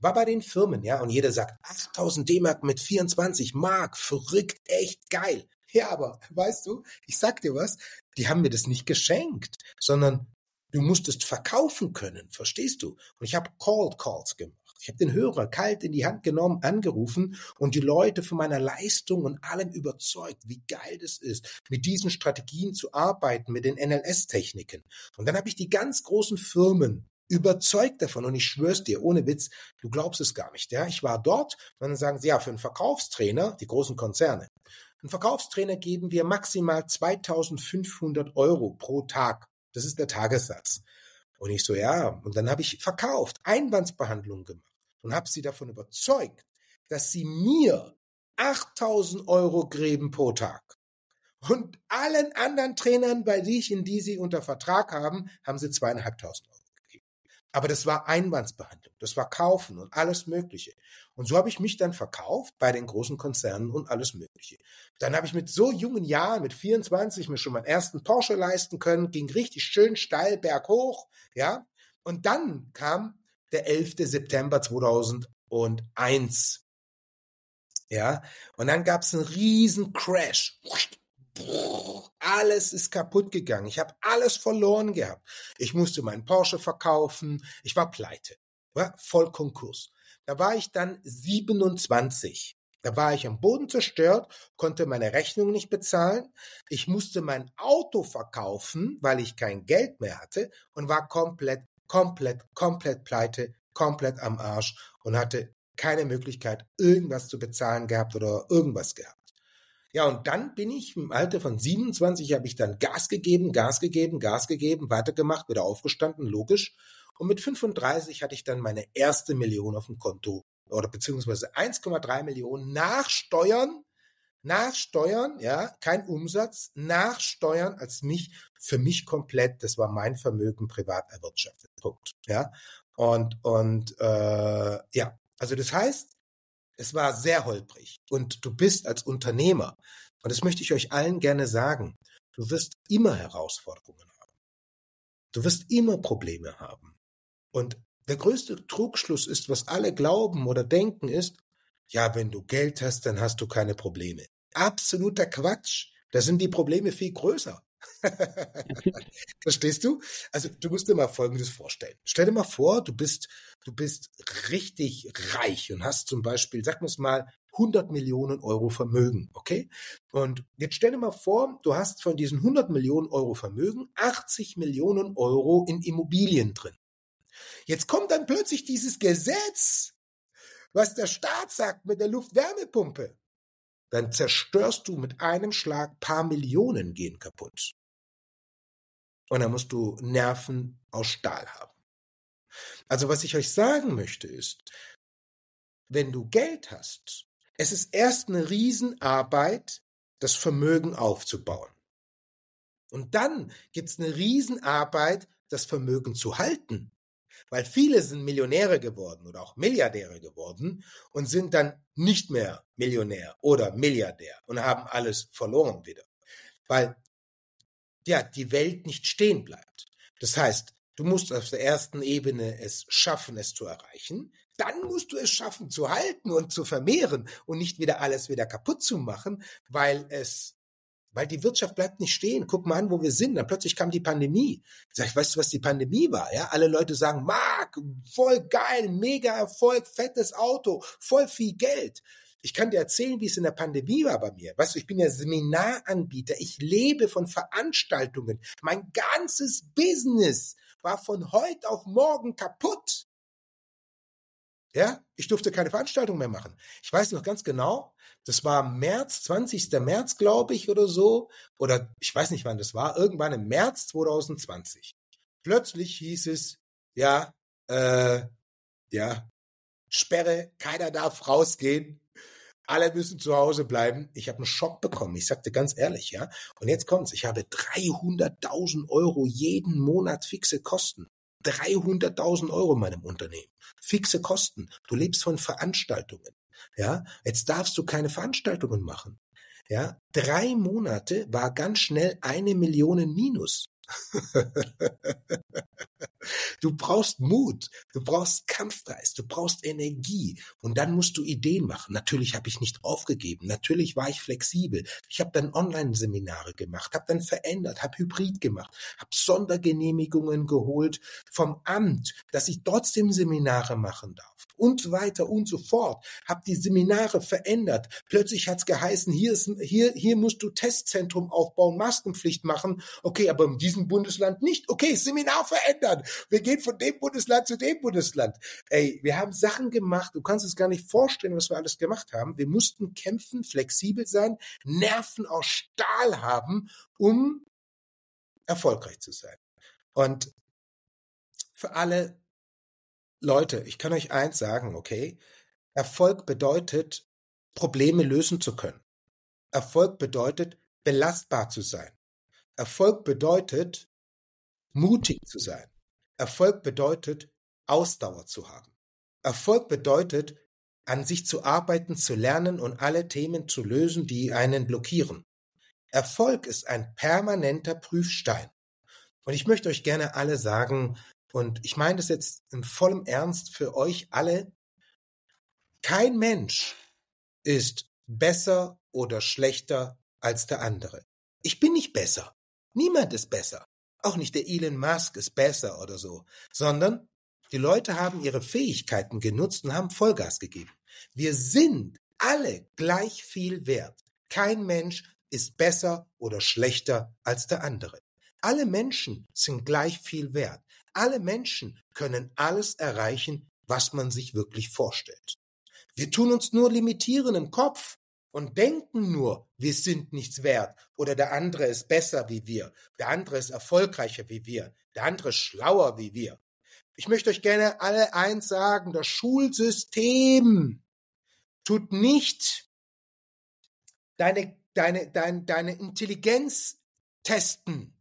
War bei den Firmen, ja. Und jeder sagt, 8000 D-Mark mit 24 Mark, verrückt, echt geil. Ja, aber weißt du, ich sag dir was, die haben mir das nicht geschenkt, sondern Du musstest verkaufen können, verstehst du? Und ich habe Cold Calls gemacht. Ich habe den Hörer kalt in die Hand genommen, angerufen und die Leute von meiner Leistung und allem überzeugt, wie geil das ist, mit diesen Strategien zu arbeiten, mit den NLS-Techniken. Und dann habe ich die ganz großen Firmen überzeugt davon und ich schwör's dir, ohne Witz, du glaubst es gar nicht. Ja, ich war dort und dann sagen sie, ja, für einen Verkaufstrainer, die großen Konzerne, einen Verkaufstrainer geben wir maximal 2500 Euro pro Tag. Das ist der Tagessatz. Und ich so, ja. Und dann habe ich verkauft, Einwandsbehandlung gemacht und habe sie davon überzeugt, dass sie mir 8000 Euro gräben pro Tag. Und allen anderen Trainern, bei die ich in die sie unter Vertrag haben, haben sie zweieinhalbtausend. Aber das war Einwandsbehandlung, das war Kaufen und alles Mögliche. Und so habe ich mich dann verkauft bei den großen Konzernen und alles Mögliche. Dann habe ich mit so jungen Jahren, mit 24, mir schon meinen ersten Porsche leisten können, ging richtig schön steil berghoch, ja. Und dann kam der 11. September 2001. Ja, und dann gab es einen riesen Crash alles ist kaputt gegangen. Ich habe alles verloren gehabt. Ich musste meinen Porsche verkaufen. Ich war pleite. War voll Konkurs. Da war ich dann 27. Da war ich am Boden zerstört, konnte meine Rechnung nicht bezahlen. Ich musste mein Auto verkaufen, weil ich kein Geld mehr hatte und war komplett, komplett, komplett pleite, komplett am Arsch und hatte keine Möglichkeit, irgendwas zu bezahlen gehabt oder irgendwas gehabt. Ja, und dann bin ich im Alter von 27, habe ich dann Gas gegeben, Gas gegeben, Gas gegeben, weitergemacht, wieder aufgestanden, logisch. Und mit 35 hatte ich dann meine erste Million auf dem Konto oder beziehungsweise 1,3 Millionen nach Steuern, nach Steuern, ja, kein Umsatz, nach Steuern als mich, für mich komplett, das war mein Vermögen privat erwirtschaftet. Punkt. Ja. Und, und äh, ja, also das heißt, es war sehr holprig. Und du bist als Unternehmer, und das möchte ich euch allen gerne sagen, du wirst immer Herausforderungen haben. Du wirst immer Probleme haben. Und der größte Trugschluss ist, was alle glauben oder denken, ist, ja, wenn du Geld hast, dann hast du keine Probleme. Absoluter Quatsch. Da sind die Probleme viel größer. Verstehst du? Also du musst dir mal Folgendes vorstellen. Stell dir mal vor, du bist, du bist richtig reich und hast zum Beispiel, sag uns mal, 100 Millionen Euro Vermögen, okay? Und jetzt stell dir mal vor, du hast von diesen 100 Millionen Euro Vermögen 80 Millionen Euro in Immobilien drin. Jetzt kommt dann plötzlich dieses Gesetz, was der Staat sagt mit der Luftwärmepumpe. Dann zerstörst du mit einem Schlag paar Millionen gehen kaputt. Und dann musst du Nerven aus Stahl haben. Also was ich euch sagen möchte ist, wenn du Geld hast, es ist erst eine Riesenarbeit, das Vermögen aufzubauen. Und dann gibt's eine Riesenarbeit, das Vermögen zu halten. Weil viele sind Millionäre geworden oder auch Milliardäre geworden und sind dann nicht mehr Millionär oder Milliardär und haben alles verloren wieder. Weil ja, die Welt nicht stehen bleibt. Das heißt, du musst auf der ersten Ebene es schaffen, es zu erreichen. Dann musst du es schaffen, zu halten und zu vermehren und nicht wieder alles wieder kaputt zu machen, weil es weil die Wirtschaft bleibt nicht stehen. Guck mal an, wo wir sind. Dann plötzlich kam die Pandemie. Sag ich, weißt du, was die Pandemie war? Ja, alle Leute sagen, Marc, voll geil, mega Erfolg, fettes Auto, voll viel Geld. Ich kann dir erzählen, wie es in der Pandemie war bei mir. Weißt du, ich bin ja Seminaranbieter. Ich lebe von Veranstaltungen. Mein ganzes Business war von heute auf morgen kaputt. Ja, ich durfte keine Veranstaltung mehr machen. Ich weiß noch ganz genau, das war März, 20. März, glaube ich, oder so. Oder ich weiß nicht, wann das war. Irgendwann im März 2020. Plötzlich hieß es, ja, äh, ja, Sperre, keiner darf rausgehen, alle müssen zu Hause bleiben. Ich habe einen Schock bekommen. Ich sagte ganz ehrlich, ja. Und jetzt kommt's. Ich habe 300.000 Euro jeden Monat fixe Kosten. 300.000 Euro in meinem Unternehmen. Fixe Kosten. Du lebst von Veranstaltungen. Ja, jetzt darfst du keine Veranstaltungen machen. Ja, drei Monate war ganz schnell eine Million Minus. du brauchst Mut, du brauchst Kampfgeist, du brauchst Energie und dann musst du Ideen machen. Natürlich habe ich nicht aufgegeben, natürlich war ich flexibel. Ich habe dann Online-Seminare gemacht, habe dann verändert, habe Hybrid gemacht, habe Sondergenehmigungen geholt vom Amt, dass ich trotzdem Seminare machen darf und weiter und so fort. Hab die Seminare verändert. Plötzlich hat's geheißen, hier ist, hier, hier musst du Testzentrum aufbauen, Maskenpflicht machen. Okay, aber in diesem Bundesland nicht. Okay, Seminar verändern. Wir gehen von dem Bundesland zu dem Bundesland. Ey, wir haben Sachen gemacht. Du kannst es gar nicht vorstellen, was wir alles gemacht haben. Wir mussten kämpfen, flexibel sein, Nerven aus Stahl haben, um erfolgreich zu sein. Und für alle Leute, ich kann euch eins sagen, okay? Erfolg bedeutet, Probleme lösen zu können. Erfolg bedeutet, belastbar zu sein. Erfolg bedeutet, mutig zu sein. Erfolg bedeutet, Ausdauer zu haben. Erfolg bedeutet, an sich zu arbeiten, zu lernen und alle Themen zu lösen, die einen blockieren. Erfolg ist ein permanenter Prüfstein. Und ich möchte euch gerne alle sagen, und ich meine das jetzt in vollem Ernst für euch alle. Kein Mensch ist besser oder schlechter als der andere. Ich bin nicht besser. Niemand ist besser. Auch nicht der Elon Musk ist besser oder so, sondern die Leute haben ihre Fähigkeiten genutzt und haben Vollgas gegeben. Wir sind alle gleich viel wert. Kein Mensch ist besser oder schlechter als der andere. Alle Menschen sind gleich viel wert. Alle Menschen können alles erreichen, was man sich wirklich vorstellt. Wir tun uns nur limitieren im Kopf und denken nur, wir sind nichts wert oder der andere ist besser wie wir, der andere ist erfolgreicher wie wir, der andere ist schlauer wie wir. ich möchte euch gerne alle eins sagen, das Schulsystem tut nicht deine, deine, deine, deine Intelligenz testen.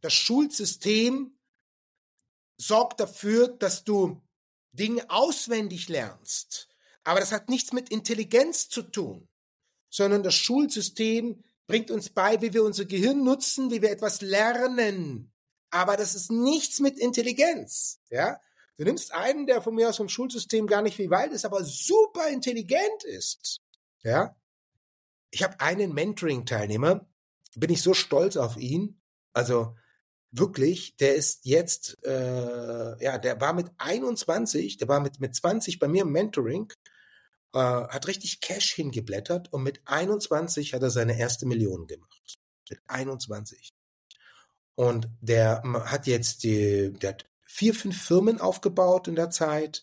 Das Schulsystem sorgt dafür, dass du Dinge auswendig lernst. Aber das hat nichts mit Intelligenz zu tun, sondern das Schulsystem bringt uns bei, wie wir unser Gehirn nutzen, wie wir etwas lernen. Aber das ist nichts mit Intelligenz, ja? Du nimmst einen, der von mir aus vom Schulsystem gar nicht viel weit ist, aber super intelligent ist, ja? Ich habe einen Mentoring-Teilnehmer, bin ich so stolz auf ihn. Also wirklich, der ist jetzt, äh, ja, der war mit 21, der war mit, mit 20 bei mir im Mentoring, äh, hat richtig Cash hingeblättert und mit 21 hat er seine erste Million gemacht. Mit 21. Und der hat jetzt die, der hat vier, fünf Firmen aufgebaut in der Zeit.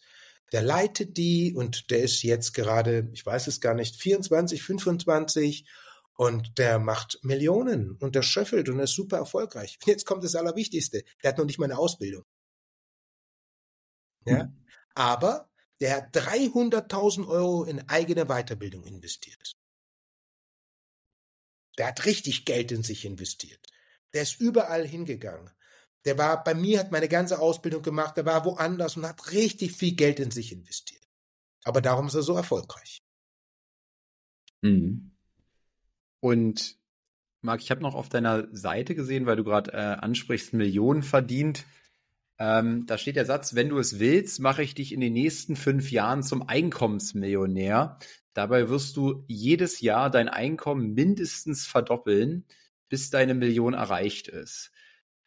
Der leitet die und der ist jetzt gerade, ich weiß es gar nicht, 24, 25 und der macht Millionen und der schöffelt und ist super erfolgreich. Jetzt kommt das Allerwichtigste. Der hat noch nicht mal eine Ausbildung. Ja? Mhm. Aber der hat 300.000 Euro in eigene Weiterbildung investiert. Der hat richtig Geld in sich investiert. Der ist überall hingegangen. Der war bei mir, hat meine ganze Ausbildung gemacht, der war woanders und hat richtig viel Geld in sich investiert. Aber darum ist er so erfolgreich. Mhm. Und Marc, ich habe noch auf deiner Seite gesehen, weil du gerade äh, ansprichst, Millionen verdient. Ähm, da steht der Satz, wenn du es willst, mache ich dich in den nächsten fünf Jahren zum Einkommensmillionär. Dabei wirst du jedes Jahr dein Einkommen mindestens verdoppeln, bis deine Million erreicht ist.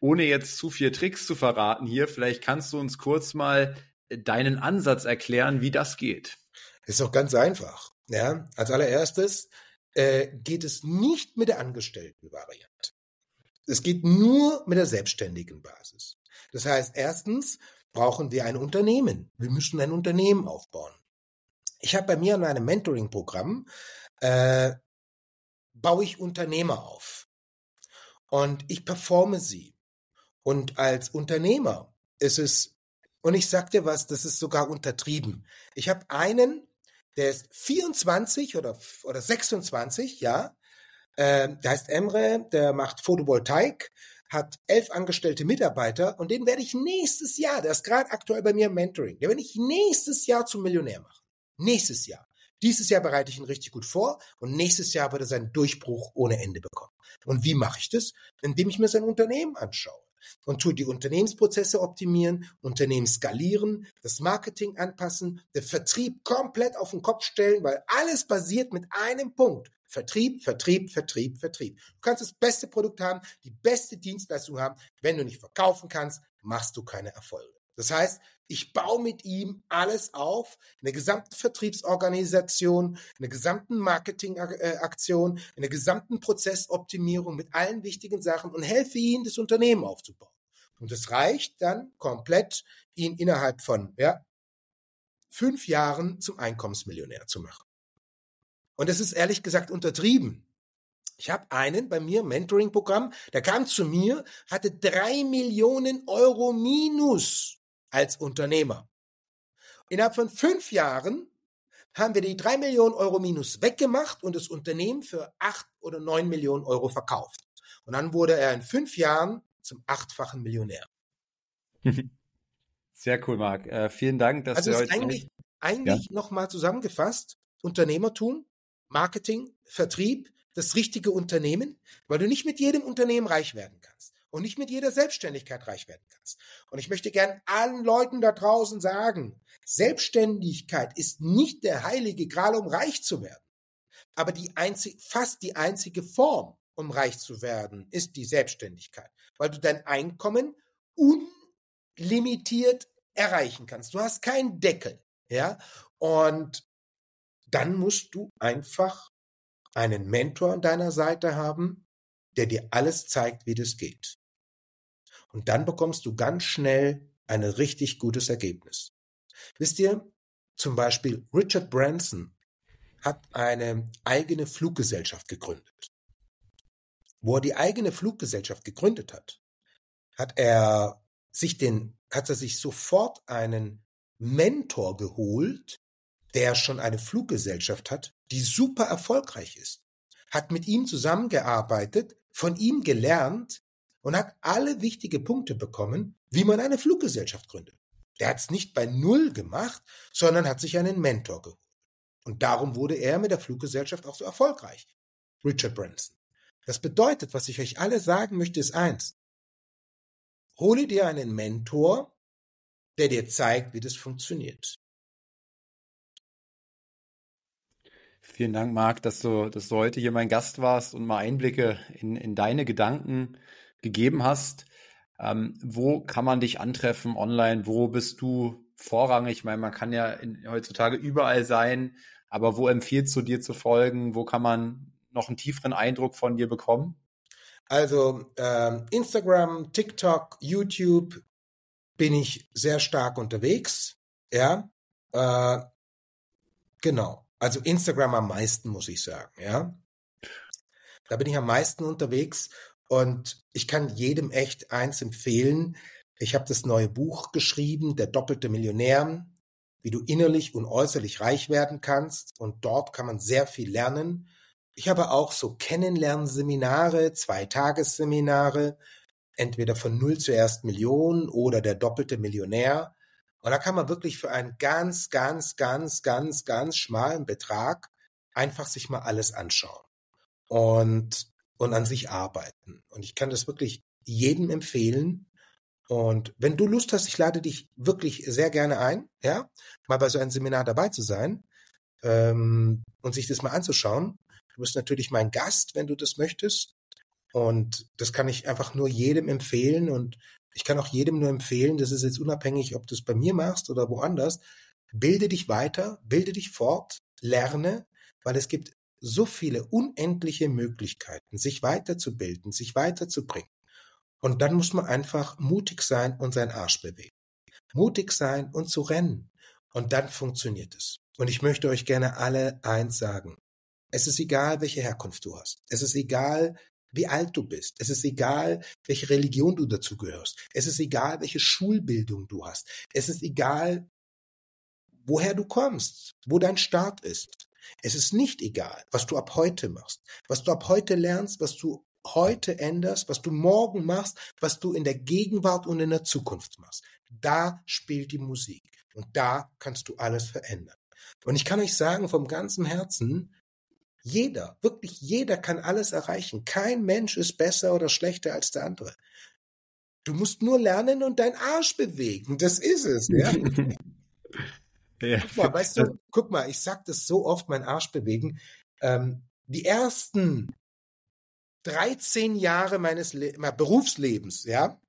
Ohne jetzt zu viel Tricks zu verraten hier, vielleicht kannst du uns kurz mal deinen Ansatz erklären, wie das geht. Ist doch ganz einfach. Ja, als allererstes äh, geht es nicht mit der Angestelltenvariante. Es geht nur mit der selbstständigen Basis. Das heißt, erstens brauchen wir ein Unternehmen. Wir müssen ein Unternehmen aufbauen. Ich habe bei mir in einem Mentoring-Programm äh, baue ich Unternehmer auf und ich performe sie. Und als Unternehmer ist es, und ich sag dir was, das ist sogar untertrieben. Ich habe einen, der ist 24 oder, oder 26, ja. Äh, der heißt Emre, der macht Photovoltaik, hat elf angestellte Mitarbeiter und den werde ich nächstes Jahr, der ist gerade aktuell bei mir im Mentoring, den werde ich nächstes Jahr zum Millionär machen. Nächstes Jahr. Dieses Jahr bereite ich ihn richtig gut vor und nächstes Jahr wird er seinen Durchbruch ohne Ende bekommen. Und wie mache ich das? Indem ich mir sein Unternehmen anschaue und tue die Unternehmensprozesse optimieren, Unternehmen skalieren, das Marketing anpassen, der Vertrieb komplett auf den Kopf stellen, weil alles basiert mit einem Punkt. Vertrieb, Vertrieb, Vertrieb, Vertrieb. Du kannst das beste Produkt haben, die beste Dienstleistung haben. Wenn du nicht verkaufen kannst, machst du keine Erfolge. Das heißt, ich baue mit ihm alles auf, eine gesamte Vertriebsorganisation, eine gesamten Marketingaktion, eine gesamten Prozessoptimierung mit allen wichtigen Sachen und helfe ihm, das Unternehmen aufzubauen. Und es reicht dann komplett, ihn innerhalb von ja, fünf Jahren zum Einkommensmillionär zu machen. Und das ist ehrlich gesagt untertrieben. Ich habe einen bei mir, Mentoring-Programm, der kam zu mir, hatte drei Millionen Euro Minus als Unternehmer. Innerhalb von fünf Jahren haben wir die drei Millionen Euro Minus weggemacht und das Unternehmen für acht oder neun Millionen Euro verkauft. Und dann wurde er in fünf Jahren zum achtfachen Millionär. Sehr cool, Marc. Äh, vielen Dank, dass also du heute eigentlich, eigentlich ja? nochmal zusammengefasst, Unternehmertum, Marketing, Vertrieb, das richtige Unternehmen, weil du nicht mit jedem Unternehmen reich werden kannst und nicht mit jeder Selbstständigkeit reich werden kannst. Und ich möchte gern allen Leuten da draußen sagen, Selbstständigkeit ist nicht der heilige Gral, um reich zu werden. Aber die einzig, fast die einzige Form, um reich zu werden, ist die Selbstständigkeit, weil du dein Einkommen unlimitiert erreichen kannst. Du hast keinen Deckel, ja? Und dann musst du einfach einen Mentor an deiner Seite haben, der dir alles zeigt, wie das geht. Und dann bekommst du ganz schnell ein richtig gutes Ergebnis. Wisst ihr, zum Beispiel Richard Branson hat eine eigene Fluggesellschaft gegründet. Wo er die eigene Fluggesellschaft gegründet hat, hat er sich den hat er sich sofort einen Mentor geholt, der schon eine Fluggesellschaft hat, die super erfolgreich ist, hat mit ihm zusammengearbeitet, von ihm gelernt und hat alle wichtige Punkte bekommen, wie man eine Fluggesellschaft gründet. Der hat es nicht bei Null gemacht, sondern hat sich einen Mentor geholt. Und darum wurde er mit der Fluggesellschaft auch so erfolgreich. Richard Branson. Das bedeutet, was ich euch alle sagen möchte, ist eins. Hole dir einen Mentor, der dir zeigt, wie das funktioniert. Vielen Dank, Marc, dass du, dass du heute hier mein Gast warst und mal Einblicke in, in deine Gedanken gegeben hast. Ähm, wo kann man dich antreffen online? Wo bist du vorrangig? Ich meine, man kann ja in, heutzutage überall sein, aber wo empfiehlst du dir zu folgen? Wo kann man noch einen tieferen Eindruck von dir bekommen? Also ähm, Instagram, TikTok, YouTube bin ich sehr stark unterwegs. Ja, äh, genau. Also Instagram am meisten, muss ich sagen. Ja, da bin ich am meisten unterwegs und ich kann jedem echt eins empfehlen. Ich habe das neue Buch geschrieben, Der doppelte Millionär, wie du innerlich und äußerlich reich werden kannst. Und dort kann man sehr viel lernen. Ich habe auch so Kennenlernseminare, Zwei-Tagesseminare, entweder von Null zur ersten Million oder der doppelte Millionär. Und da kann man wirklich für einen ganz, ganz, ganz, ganz, ganz schmalen Betrag einfach sich mal alles anschauen. Und und an sich arbeiten. Und ich kann das wirklich jedem empfehlen. Und wenn du Lust hast, ich lade dich wirklich sehr gerne ein, ja, mal bei so einem Seminar dabei zu sein ähm, und sich das mal anzuschauen. Du bist natürlich mein Gast, wenn du das möchtest. Und das kann ich einfach nur jedem empfehlen. Und ich kann auch jedem nur empfehlen, das ist jetzt unabhängig, ob du es bei mir machst oder woanders, bilde dich weiter, bilde dich fort, lerne, weil es gibt so viele unendliche Möglichkeiten, sich weiterzubilden, sich weiterzubringen. Und dann muss man einfach mutig sein und seinen Arsch bewegen. Mutig sein und zu rennen. Und dann funktioniert es. Und ich möchte euch gerne alle eins sagen. Es ist egal, welche Herkunft du hast. Es ist egal, wie alt du bist. Es ist egal, welche Religion du dazugehörst. Es ist egal, welche Schulbildung du hast. Es ist egal, woher du kommst, wo dein Start ist. Es ist nicht egal, was du ab heute machst, was du ab heute lernst, was du heute änderst, was du morgen machst, was du in der Gegenwart und in der Zukunft machst. Da spielt die Musik und da kannst du alles verändern. Und ich kann euch sagen vom ganzen Herzen, jeder, wirklich jeder kann alles erreichen. Kein Mensch ist besser oder schlechter als der andere. Du musst nur lernen und deinen Arsch bewegen. Das ist es. Ja? Ja. Guck mal, weißt du, guck mal, ich sag das so oft, mein Arsch bewegen. Ähm, die ersten 13 Jahre meines Le Berufslebens, ja,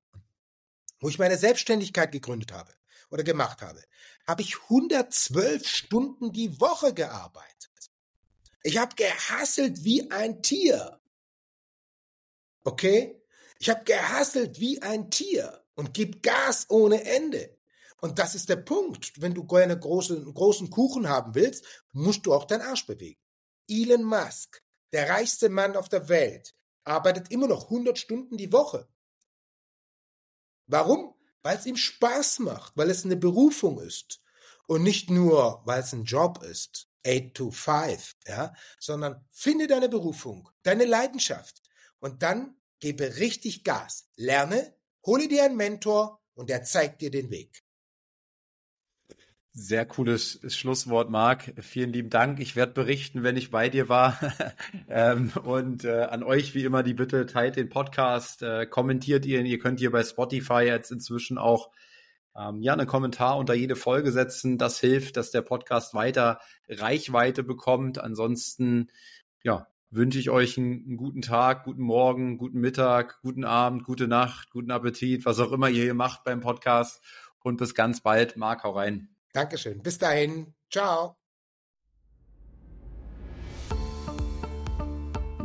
wo ich meine Selbstständigkeit gegründet habe oder gemacht habe, habe ich 112 Stunden die Woche gearbeitet. Ich habe gehasselt wie ein Tier. Okay? Ich habe gehasselt wie ein Tier und gib Gas ohne Ende. Und das ist der Punkt. Wenn du gerne große, einen großen Kuchen haben willst, musst du auch deinen Arsch bewegen. Elon Musk, der reichste Mann auf der Welt, arbeitet immer noch 100 Stunden die Woche. Warum? Weil es ihm Spaß macht, weil es eine Berufung ist. Und nicht nur, weil es ein Job ist, 8 to 5, ja, sondern finde deine Berufung, deine Leidenschaft. Und dann gebe richtig Gas. Lerne, hole dir einen Mentor und der zeigt dir den Weg. Sehr cooles Schlusswort, Marc. Vielen lieben Dank. Ich werde berichten, wenn ich bei dir war. ähm, und äh, an euch wie immer die Bitte, teilt den Podcast, äh, kommentiert ihn. Ihr könnt hier bei Spotify jetzt inzwischen auch ähm, ja einen Kommentar unter jede Folge setzen. Das hilft, dass der Podcast weiter Reichweite bekommt. Ansonsten ja, wünsche ich euch einen, einen, guten Tag, guten Morgen, guten Mittag, guten Abend, gute Nacht, guten Appetit, was auch immer ihr hier macht beim Podcast. Und bis ganz bald. Marc, hau rein. Dankeschön. Bis dahin. Ciao.